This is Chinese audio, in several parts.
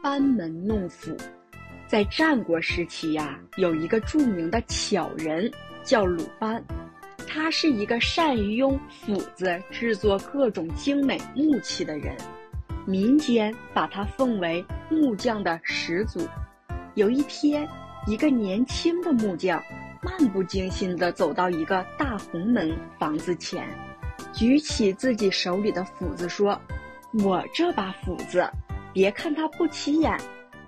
班门弄斧，在战国时期呀，有一个著名的巧人叫鲁班，他是一个善于用斧子制作各种精美木器的人，民间把他奉为木匠的始祖。有一天，一个年轻的木匠漫不经心地走到一个大红门房子前，举起自己手里的斧子说：“我这把斧子。”别看它不起眼，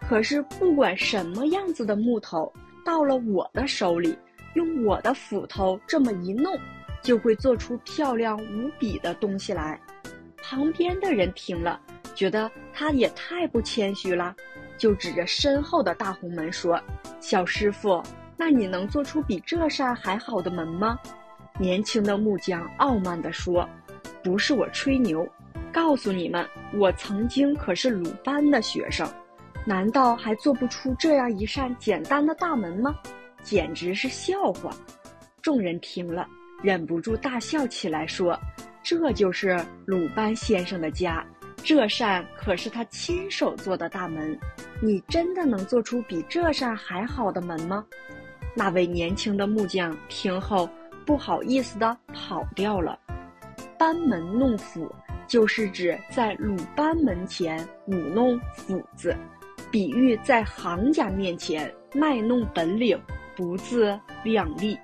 可是不管什么样子的木头，到了我的手里，用我的斧头这么一弄，就会做出漂亮无比的东西来。旁边的人听了，觉得他也太不谦虚了，就指着身后的大红门说：“小师傅，那你能做出比这扇还好的门吗？”年轻的木匠傲慢地说：“不是我吹牛。”告诉你们，我曾经可是鲁班的学生，难道还做不出这样一扇简单的大门吗？简直是笑话！众人听了，忍不住大笑起来，说：“这就是鲁班先生的家，这扇可是他亲手做的大门。你真的能做出比这扇还好的门吗？”那位年轻的木匠听后，不好意思的跑掉了。班门弄斧。就是指在鲁班门前舞弄斧子，比喻在行家面前卖弄本领，不自量力。